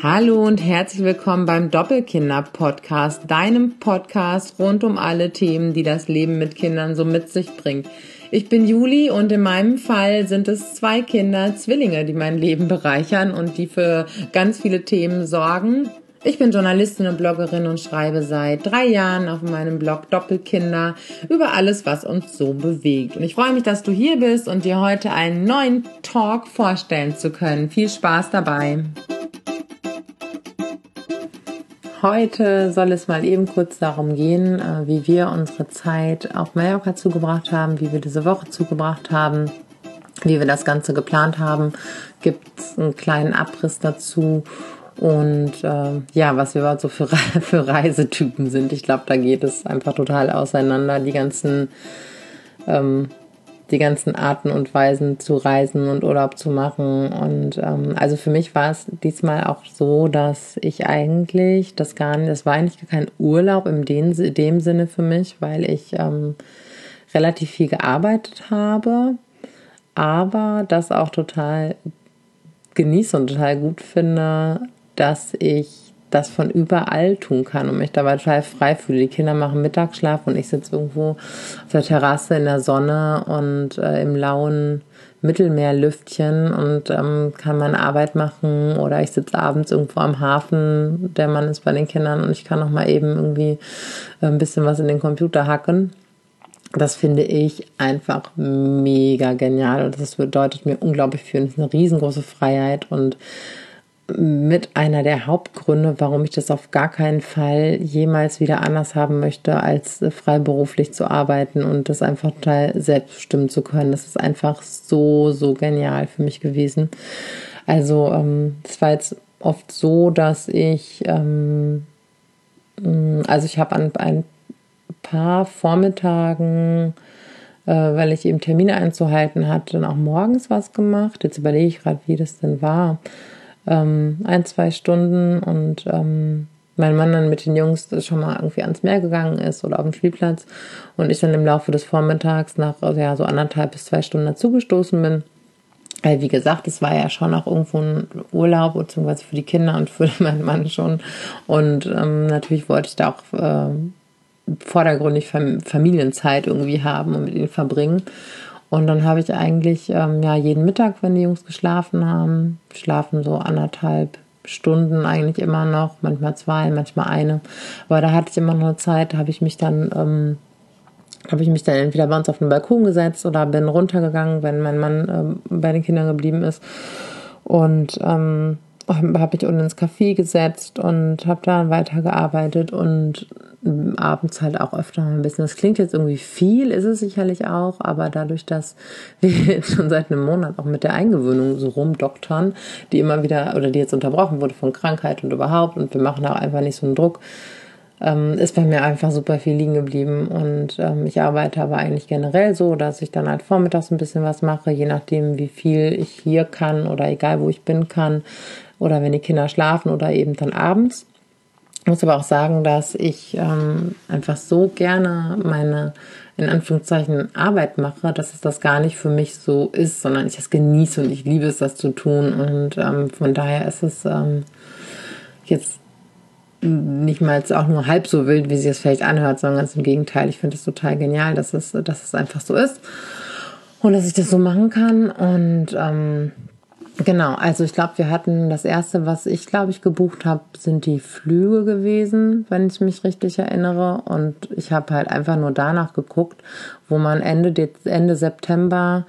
Hallo und herzlich willkommen beim Doppelkinder-Podcast, deinem Podcast rund um alle Themen, die das Leben mit Kindern so mit sich bringt. Ich bin Juli und in meinem Fall sind es zwei Kinder, Zwillinge, die mein Leben bereichern und die für ganz viele Themen sorgen. Ich bin Journalistin und Bloggerin und schreibe seit drei Jahren auf meinem Blog Doppelkinder über alles, was uns so bewegt. Und ich freue mich, dass du hier bist und dir heute einen neuen Talk vorstellen zu können. Viel Spaß dabei! Heute soll es mal eben kurz darum gehen, äh, wie wir unsere Zeit auf Mallorca zugebracht haben, wie wir diese Woche zugebracht haben, wie wir das Ganze geplant haben. Gibt es einen kleinen Abriss dazu und äh, ja, was wir so für, für Reisetypen sind. Ich glaube, da geht es einfach total auseinander. Die ganzen, ähm, die ganzen Arten und Weisen zu reisen und Urlaub zu machen. Und ähm, also für mich war es diesmal auch so, dass ich eigentlich das gar nicht, das war eigentlich kein Urlaub in dem, in dem Sinne für mich, weil ich ähm, relativ viel gearbeitet habe, aber das auch total genieße und total gut finde, dass ich das von überall tun kann und mich dabei total frei fühle. Die Kinder machen Mittagsschlaf und ich sitze irgendwo auf der Terrasse in der Sonne und äh, im lauen Mittelmeerlüftchen und ähm, kann meine Arbeit machen oder ich sitze abends irgendwo am Hafen, der Mann ist bei den Kindern und ich kann noch mal eben irgendwie äh, ein bisschen was in den Computer hacken. Das finde ich einfach mega genial und das bedeutet mir unglaublich viel. Das ist eine riesengroße Freiheit und mit einer der Hauptgründe, warum ich das auf gar keinen Fall jemals wieder anders haben möchte, als freiberuflich zu arbeiten und das einfach total selbstbestimmen zu können. Das ist einfach so, so genial für mich gewesen. Also, ähm, es war jetzt oft so, dass ich, ähm, mm, also ich habe an ein paar Vormittagen, äh, weil ich eben Termine einzuhalten hatte, dann auch morgens was gemacht. Jetzt überlege ich gerade, wie das denn war ähm, ein, zwei Stunden und ähm, mein Mann dann mit den Jungs schon mal irgendwie ans Meer gegangen ist oder auf den Spielplatz und ich dann im Laufe des Vormittags nach ja, so anderthalb bis zwei Stunden dazugestoßen bin. Weil, wie gesagt, es war ja schon auch irgendwo ein Urlaub, beziehungsweise für die Kinder und für meinen Mann schon. Und ähm, natürlich wollte ich da auch äh, vordergründig Familienzeit irgendwie haben und mit ihnen verbringen. Und dann habe ich eigentlich ähm, ja jeden Mittag, wenn die Jungs geschlafen haben, schlafen so anderthalb Stunden eigentlich immer noch, manchmal zwei, manchmal eine. Aber da hatte ich immer noch Zeit, habe ich mich dann ähm, habe ich mich dann entweder bei uns auf den Balkon gesetzt oder bin runtergegangen, wenn mein Mann ähm, bei den Kindern geblieben ist. Und ähm, habe mich unten ins Café gesetzt und habe da weitergearbeitet und abends halt auch öfter mal ein bisschen. Das klingt jetzt irgendwie viel, ist es sicherlich auch, aber dadurch, dass wir jetzt schon seit einem Monat auch mit der Eingewöhnung so rumdoktern, die immer wieder oder die jetzt unterbrochen wurde von Krankheit und überhaupt und wir machen auch einfach nicht so einen Druck, ähm, ist bei mir einfach super viel liegen geblieben und ähm, ich arbeite aber eigentlich generell so, dass ich dann halt vormittags ein bisschen was mache, je nachdem, wie viel ich hier kann oder egal wo ich bin kann oder wenn die Kinder schlafen oder eben dann abends. Muss aber auch sagen, dass ich ähm, einfach so gerne meine in Anführungszeichen Arbeit mache, dass es das gar nicht für mich so ist, sondern ich es genieße und ich liebe es, das zu tun. Und ähm, von daher ist es ähm, jetzt nicht mal auch nur halb so wild, wie sie es vielleicht anhört, sondern ganz im Gegenteil. Ich finde es total genial, dass es, dass es einfach so ist und dass ich das so machen kann. Und ähm, Genau, also ich glaube, wir hatten das erste, was ich glaube ich gebucht habe, sind die Flüge gewesen, wenn ich mich richtig erinnere. Und ich habe halt einfach nur danach geguckt, wo man Ende, Ende September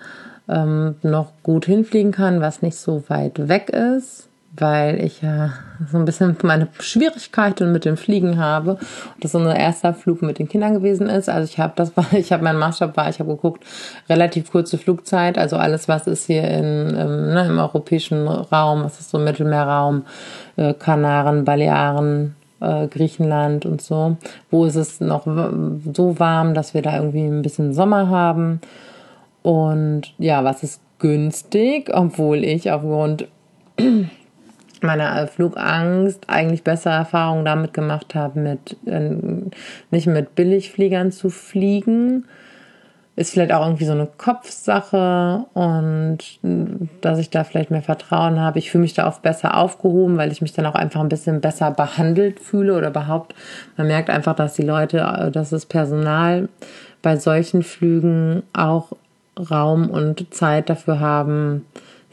ähm, noch gut hinfliegen kann, was nicht so weit weg ist weil ich ja so ein bisschen meine Schwierigkeiten mit dem Fliegen habe und das so ein erster Flug mit den Kindern gewesen ist. Also ich habe das war, ich habe mein Maßstab war, ich habe geguckt, relativ kurze Flugzeit, also alles, was ist hier in, ähm, ne, im europäischen Raum, was ist so Mittelmeerraum, äh, Kanaren, Balearen, äh, Griechenland und so. Wo ist es noch so warm, dass wir da irgendwie ein bisschen Sommer haben? Und ja, was ist günstig, obwohl ich aufgrund meiner Flugangst eigentlich bessere Erfahrungen damit gemacht habe, mit äh, nicht mit Billigfliegern zu fliegen ist vielleicht auch irgendwie so eine Kopfsache und dass ich da vielleicht mehr Vertrauen habe. Ich fühle mich da oft besser aufgehoben, weil ich mich dann auch einfach ein bisschen besser behandelt fühle oder überhaupt. Man merkt einfach, dass die Leute, dass das Personal bei solchen Flügen auch Raum und Zeit dafür haben,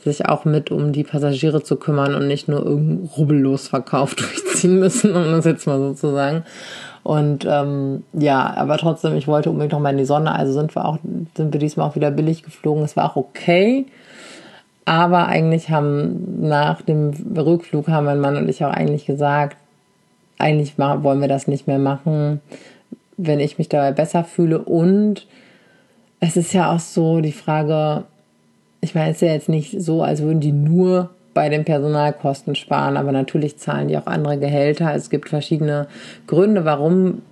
sich auch mit um die Passagiere zu kümmern und nicht nur irgendeinen rubbellos Verkauf durchziehen müssen, um das jetzt mal so zu sagen. Und ähm, ja, aber trotzdem, ich wollte unbedingt noch mal in die Sonne. Also sind wir auch, sind wir diesmal auch wieder billig geflogen. Es war auch okay. Aber eigentlich haben nach dem Rückflug haben mein Mann und ich auch eigentlich gesagt, eigentlich wollen wir das nicht mehr machen, wenn ich mich dabei besser fühle. Und es ist ja auch so die Frage, ich meine, es ist ja jetzt nicht so, als würden die nur bei den Personalkosten sparen, aber natürlich zahlen die auch andere Gehälter. Es gibt verschiedene Gründe, warum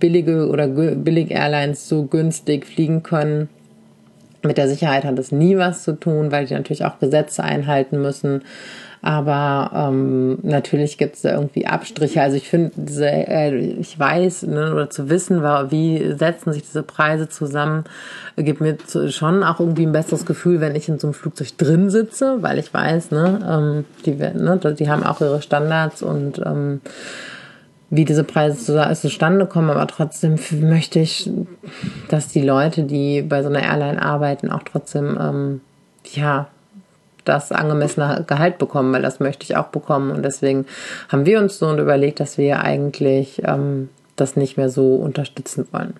billige oder billig Airlines so günstig fliegen können. Mit der Sicherheit hat es nie was zu tun, weil die natürlich auch Gesetze einhalten müssen. Aber ähm, natürlich gibt es da irgendwie Abstriche. Also ich finde, äh, ich weiß ne, oder zu wissen, wie setzen sich diese Preise zusammen, gibt mir schon auch irgendwie ein besseres Gefühl, wenn ich in so einem Flugzeug drin sitze, weil ich weiß, ne, ähm, die, ne, die haben auch ihre Standards und ähm, wie diese Preise zustande kommen, aber trotzdem möchte ich, dass die Leute, die bei so einer Airline arbeiten, auch trotzdem ähm, ja das angemessene Gehalt bekommen, weil das möchte ich auch bekommen. Und deswegen haben wir uns so überlegt, dass wir eigentlich ähm, das nicht mehr so unterstützen wollen.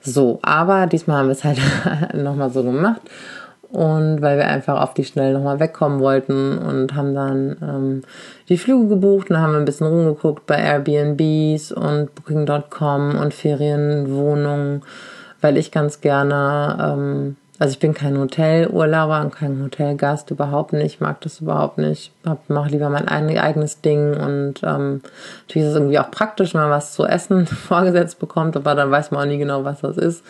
So, aber diesmal haben wir es halt nochmal so gemacht. Und weil wir einfach auf die Schnelle nochmal wegkommen wollten und haben dann ähm, die Flüge gebucht und haben ein bisschen rumgeguckt bei Airbnbs und Booking.com und Ferienwohnungen, weil ich ganz gerne ähm, also ich bin kein Hotelurlauber und kein Hotelgast, überhaupt nicht, mag das überhaupt nicht. Mache lieber mein eigenes Ding und ähm, natürlich ist es irgendwie auch praktisch, wenn man was zu essen vorgesetzt bekommt, aber dann weiß man auch nie genau, was das ist.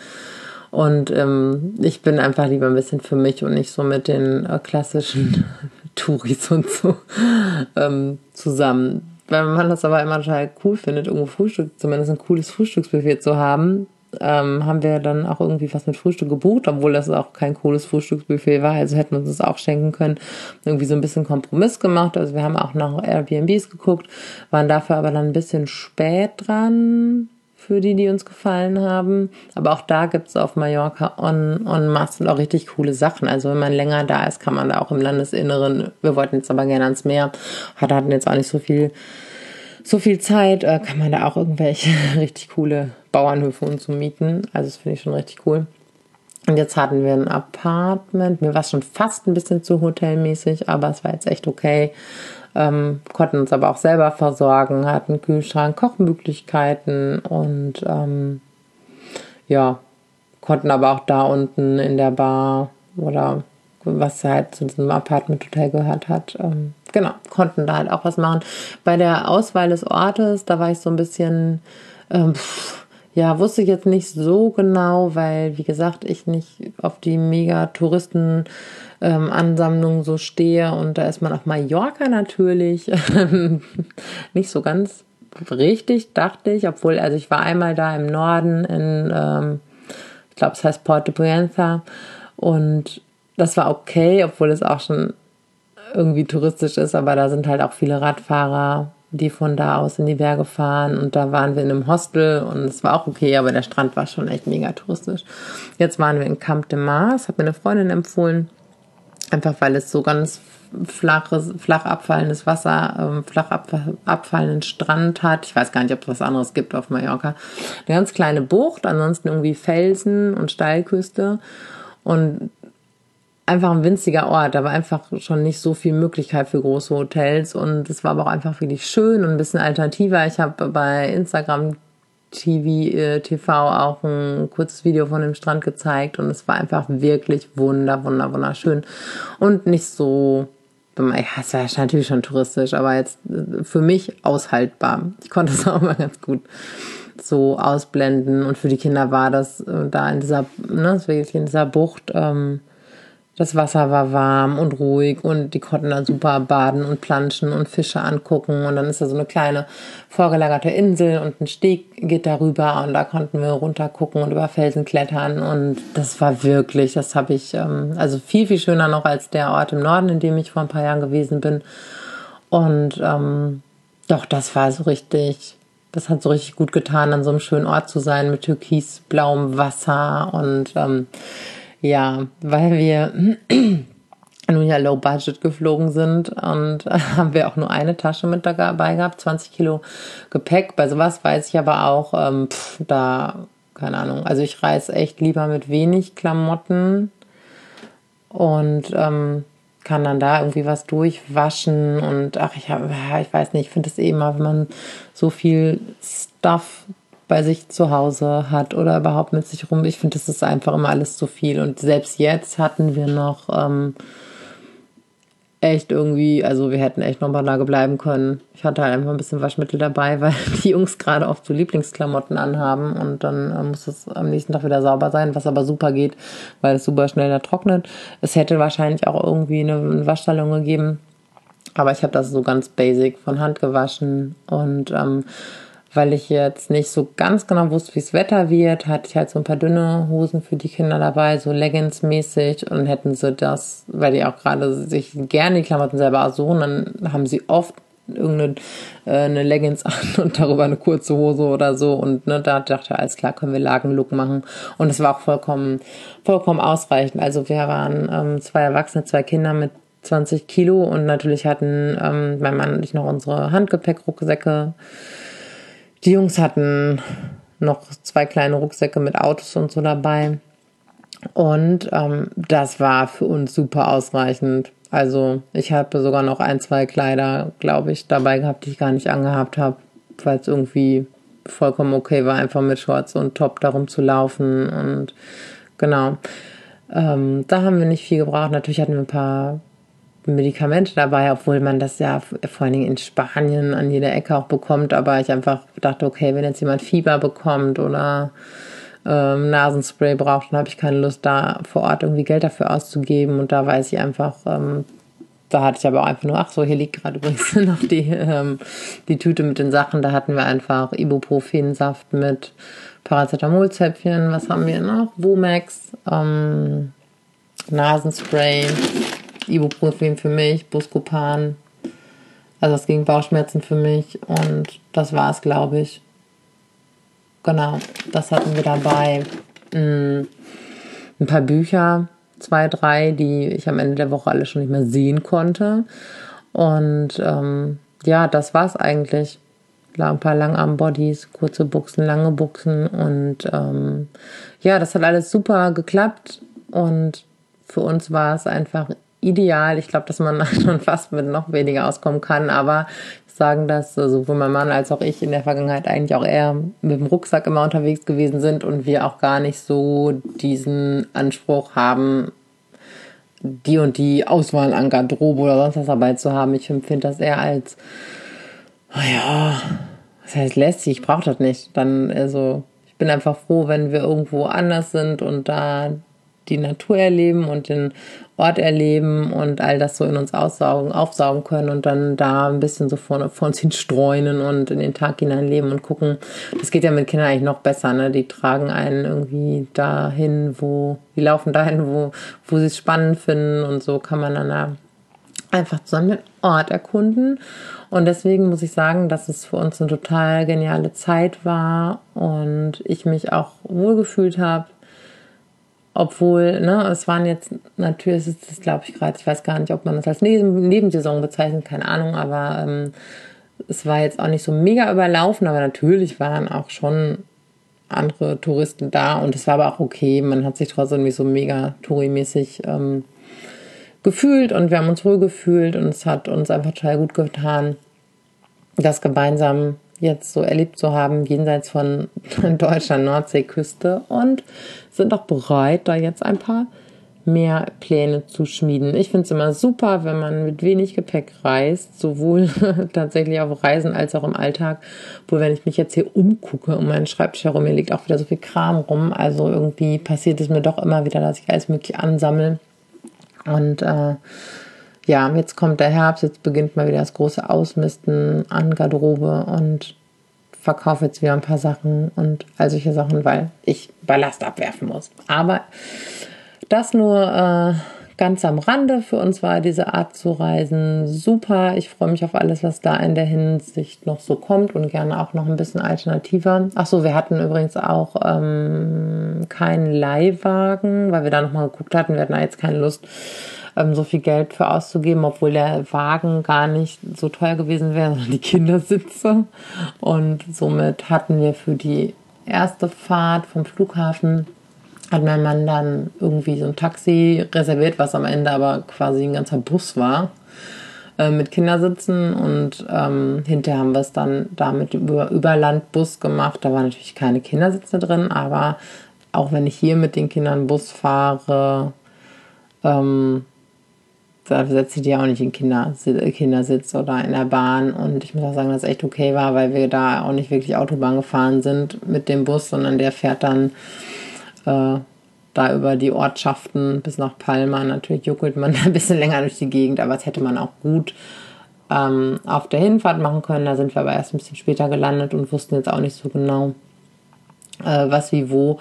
Und ähm, ich bin einfach lieber ein bisschen für mich und nicht so mit den äh, klassischen Touris und so ähm, zusammen. Weil man das aber immer total cool findet, irgendwo Frühstück, zumindest ein cooles Frühstücksbuffet zu haben, ähm, haben wir dann auch irgendwie was mit Frühstück gebucht, obwohl das auch kein cooles Frühstücksbuffet war. Also hätten wir uns das auch schenken können. Irgendwie so ein bisschen Kompromiss gemacht. Also wir haben auch nach Airbnbs geguckt, waren dafür aber dann ein bisschen spät dran für die, die uns gefallen haben. Aber auch da gibt es auf Mallorca on, on masse auch richtig coole Sachen. Also wenn man länger da ist, kann man da auch im Landesinneren, wir wollten jetzt aber gerne ans Meer, hatten jetzt auch nicht so viel so viel Zeit, äh, kann man da auch irgendwelche richtig coole Bauernhöfe und so mieten. Also das finde ich schon richtig cool. Und jetzt hatten wir ein Apartment. Mir war es schon fast ein bisschen zu hotelmäßig, aber es war jetzt echt okay. Ähm, konnten uns aber auch selber versorgen, hatten Kühlschrank, Kochmöglichkeiten und ähm, ja, konnten aber auch da unten in der Bar oder was halt zu diesem Apartment-Hotel gehört hat, ähm, genau, konnten da halt auch was machen. Bei der Auswahl des Ortes, da war ich so ein bisschen, ähm, ja, wusste ich jetzt nicht so genau, weil, wie gesagt, ich nicht auf die mega Touristen ähm, so stehe. Und da ist man auf Mallorca natürlich nicht so ganz richtig, dachte ich, obwohl, also ich war einmal da im Norden in, ähm, ich glaube, es heißt Porto Puenza und das war okay, obwohl es auch schon irgendwie touristisch ist, aber da sind halt auch viele Radfahrer, die von da aus in die Berge fahren und da waren wir in einem Hostel und es war auch okay, aber der Strand war schon echt mega touristisch. Jetzt waren wir in Camp de Mars, hat mir eine Freundin empfohlen, einfach weil es so ganz flaches, flach abfallendes Wasser, ähm, flach abfallenden Strand hat. Ich weiß gar nicht, ob es was anderes gibt auf Mallorca. Eine ganz kleine Bucht, ansonsten irgendwie Felsen und Steilküste. Und einfach ein winziger Ort, aber einfach schon nicht so viel Möglichkeit für große Hotels. Und es war aber auch einfach wirklich schön und ein bisschen alternativer. Ich habe bei Instagram TV, äh, TV auch ein kurzes Video von dem Strand gezeigt. Und es war einfach wirklich wunder, wunder, wunderschön. Und nicht so, ja, es war natürlich schon touristisch, aber jetzt äh, für mich aushaltbar. Ich konnte es auch mal ganz gut so ausblenden. Und für die Kinder war das äh, da in dieser, ne, in dieser Bucht, ähm, das Wasser war warm und ruhig und die konnten da super baden und planschen und Fische angucken. Und dann ist da so eine kleine vorgelagerte Insel und ein Steg geht darüber und da konnten wir runter gucken und über Felsen klettern. Und das war wirklich, das habe ich, ähm, also viel, viel schöner noch als der Ort im Norden, in dem ich vor ein paar Jahren gewesen bin. Und ähm, doch, das war so richtig, das hat so richtig gut getan, an so einem schönen Ort zu sein mit türkisblauem Wasser und ähm, ja, weil wir nun ja low budget geflogen sind und äh, haben wir auch nur eine Tasche mit dabei gehabt, 20 Kilo Gepäck. Bei sowas weiß ich aber auch, ähm, pff, da, keine Ahnung, also ich reise echt lieber mit wenig Klamotten und ähm, kann dann da irgendwie was durchwaschen und ach, ich habe, ich weiß nicht, ich finde es eh immer, wenn man so viel Stuff bei sich zu Hause hat oder überhaupt mit sich rum. Ich finde, das ist einfach immer alles zu viel. Und selbst jetzt hatten wir noch ähm, echt irgendwie, also wir hätten echt noch mal da bleiben können. Ich hatte halt einfach ein bisschen Waschmittel dabei, weil die Jungs gerade oft so Lieblingsklamotten anhaben und dann äh, muss es am nächsten Tag wieder sauber sein, was aber super geht, weil es super schnell da trocknet. Es hätte wahrscheinlich auch irgendwie eine, eine Waschsalon gegeben, aber ich habe das so ganz basic von Hand gewaschen und ähm, weil ich jetzt nicht so ganz genau wusste, wie es Wetter wird, hatte ich halt so ein paar dünne Hosen für die Kinder dabei, so Leggings-mäßig und hätten sie das, weil die auch gerade sich gerne die Klamotten selber aussuchen, dann haben sie oft irgendeine äh, eine Leggings an und darüber eine kurze Hose oder so und ne, da dachte ich, alles klar, können wir Lagenlook machen und es war auch vollkommen vollkommen ausreichend. Also wir waren ähm, zwei Erwachsene, zwei Kinder mit 20 Kilo und natürlich hatten ähm, mein Mann und ich noch unsere Handgepäckrucksäcke die Jungs hatten noch zwei kleine Rucksäcke mit Autos und so dabei. Und ähm, das war für uns super ausreichend. Also ich habe sogar noch ein, zwei Kleider, glaube ich, dabei gehabt, die ich gar nicht angehabt habe, weil es irgendwie vollkommen okay war, einfach mit Shorts und Top darum zu laufen. Und genau, ähm, da haben wir nicht viel gebraucht. Natürlich hatten wir ein paar Medikamente dabei, obwohl man das ja vor allen Dingen in Spanien an jeder Ecke auch bekommt. Aber ich einfach dachte, okay, wenn jetzt jemand Fieber bekommt oder ähm, Nasenspray braucht, dann habe ich keine Lust, da vor Ort irgendwie Geld dafür auszugeben. Und da weiß ich einfach, ähm, da hatte ich aber auch einfach nur, ach so, hier liegt gerade übrigens noch die, ähm, die Tüte mit den Sachen. Da hatten wir einfach Ibuprofensaft mit Paracetamolzäpfchen. Was haben wir noch? Womax, ähm, Nasenspray Ibuprofen für mich, Buscopan, also das gegen Bauchschmerzen für mich und das war es, glaube ich. Genau, das hatten wir dabei. Mm, ein paar Bücher, zwei, drei, die ich am Ende der Woche alle schon nicht mehr sehen konnte. Und ähm, ja, das war es eigentlich. Ein paar Langarm-Bodies, kurze Buchsen, lange Buchsen und ähm, ja, das hat alles super geklappt und für uns war es einfach ideal. Ich glaube, dass man schon fast mit noch weniger auskommen kann, aber sagen, dass sowohl mein Mann als auch ich in der Vergangenheit eigentlich auch eher mit dem Rucksack immer unterwegs gewesen sind und wir auch gar nicht so diesen Anspruch haben, die und die Auswahl an Garderobe oder sonst was dabei zu haben. Ich empfinde das eher als, naja, das heißt lästig, ich brauche das nicht. Dann, also, ich bin einfach froh, wenn wir irgendwo anders sind und da die Natur erleben und den Ort erleben und all das so in uns aussaugen, aufsaugen können und dann da ein bisschen so vor, vor uns hin streunen und in den Tag hinein leben und gucken. Das geht ja mit Kindern eigentlich noch besser, ne? Die tragen einen irgendwie dahin, wo, die laufen dahin, wo, wo sie es spannend finden und so kann man dann da einfach zusammen den Ort erkunden. Und deswegen muss ich sagen, dass es für uns eine total geniale Zeit war und ich mich auch wohlgefühlt habe obwohl, ne, es waren jetzt, natürlich ist es, glaube ich, gerade, ich weiß gar nicht, ob man das als Neben Nebensaison bezeichnet, keine Ahnung, aber ähm, es war jetzt auch nicht so mega überlaufen, aber natürlich waren auch schon andere Touristen da und es war aber auch okay. Man hat sich trotzdem nicht so mega tourimäßig ähm, gefühlt und wir haben uns wohl gefühlt und es hat uns einfach total gut getan, das gemeinsam jetzt so erlebt zu haben, jenseits von Deutschland, Nordseeküste und sind auch bereit, da jetzt ein paar mehr Pläne zu schmieden. Ich finde es immer super, wenn man mit wenig Gepäck reist, sowohl tatsächlich auf Reisen als auch im Alltag. Wo wenn ich mich jetzt hier umgucke um meinen Schreibtisch herum, hier liegt auch wieder so viel Kram rum. Also irgendwie passiert es mir doch immer wieder, dass ich alles mögliche ansammle. Und äh, ja, jetzt kommt der Herbst, jetzt beginnt mal wieder das große Ausmisten an Garderobe und verkaufe jetzt wieder ein paar Sachen und all solche Sachen, weil ich Ballast abwerfen muss. Aber das nur äh, ganz am Rande. Für uns war diese Art zu reisen super. Ich freue mich auf alles, was da in der Hinsicht noch so kommt und gerne auch noch ein bisschen alternativer. Ach so, wir hatten übrigens auch ähm, keinen Leihwagen, weil wir da nochmal geguckt hatten. Wir hatten da jetzt keine Lust ähm, so viel Geld für auszugeben, obwohl der Wagen gar nicht so teuer gewesen wäre, sondern die Kindersitze. Und somit hatten wir für die erste Fahrt vom Flughafen hat mein Mann dann irgendwie so ein Taxi reserviert, was am Ende aber quasi ein ganzer Bus war äh, mit Kindersitzen und ähm, hinterher haben wir es dann damit über Überlandbus gemacht. Da waren natürlich keine Kindersitze drin, aber auch wenn ich hier mit den Kindern Bus fahre, ähm, da setze ich die auch nicht in Kinder, Kindersitz oder in der Bahn. Und ich muss auch sagen, dass es echt okay war, weil wir da auch nicht wirklich Autobahn gefahren sind mit dem Bus, sondern der fährt dann äh, da über die Ortschaften bis nach Palma. Natürlich juckelt man ein bisschen länger durch die Gegend, aber das hätte man auch gut ähm, auf der Hinfahrt machen können. Da sind wir aber erst ein bisschen später gelandet und wussten jetzt auch nicht so genau, äh, was wie wo.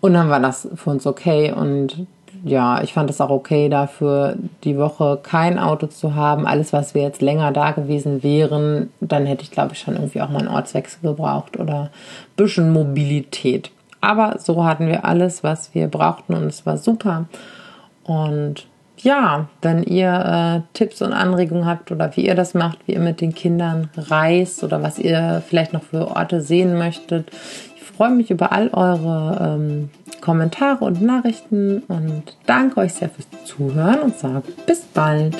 Und dann war das für uns okay und ja, ich fand es auch okay dafür, die Woche kein Auto zu haben. Alles, was wir jetzt länger da gewesen wären, dann hätte ich, glaube ich, schon irgendwie auch mal einen Ortswechsel gebraucht oder ein bisschen Mobilität. Aber so hatten wir alles, was wir brauchten und es war super. Und ja, wenn ihr äh, Tipps und Anregungen habt oder wie ihr das macht, wie ihr mit den Kindern reist oder was ihr vielleicht noch für Orte sehen möchtet, freue mich über all eure ähm, Kommentare und Nachrichten und danke euch sehr fürs Zuhören und sage bis bald.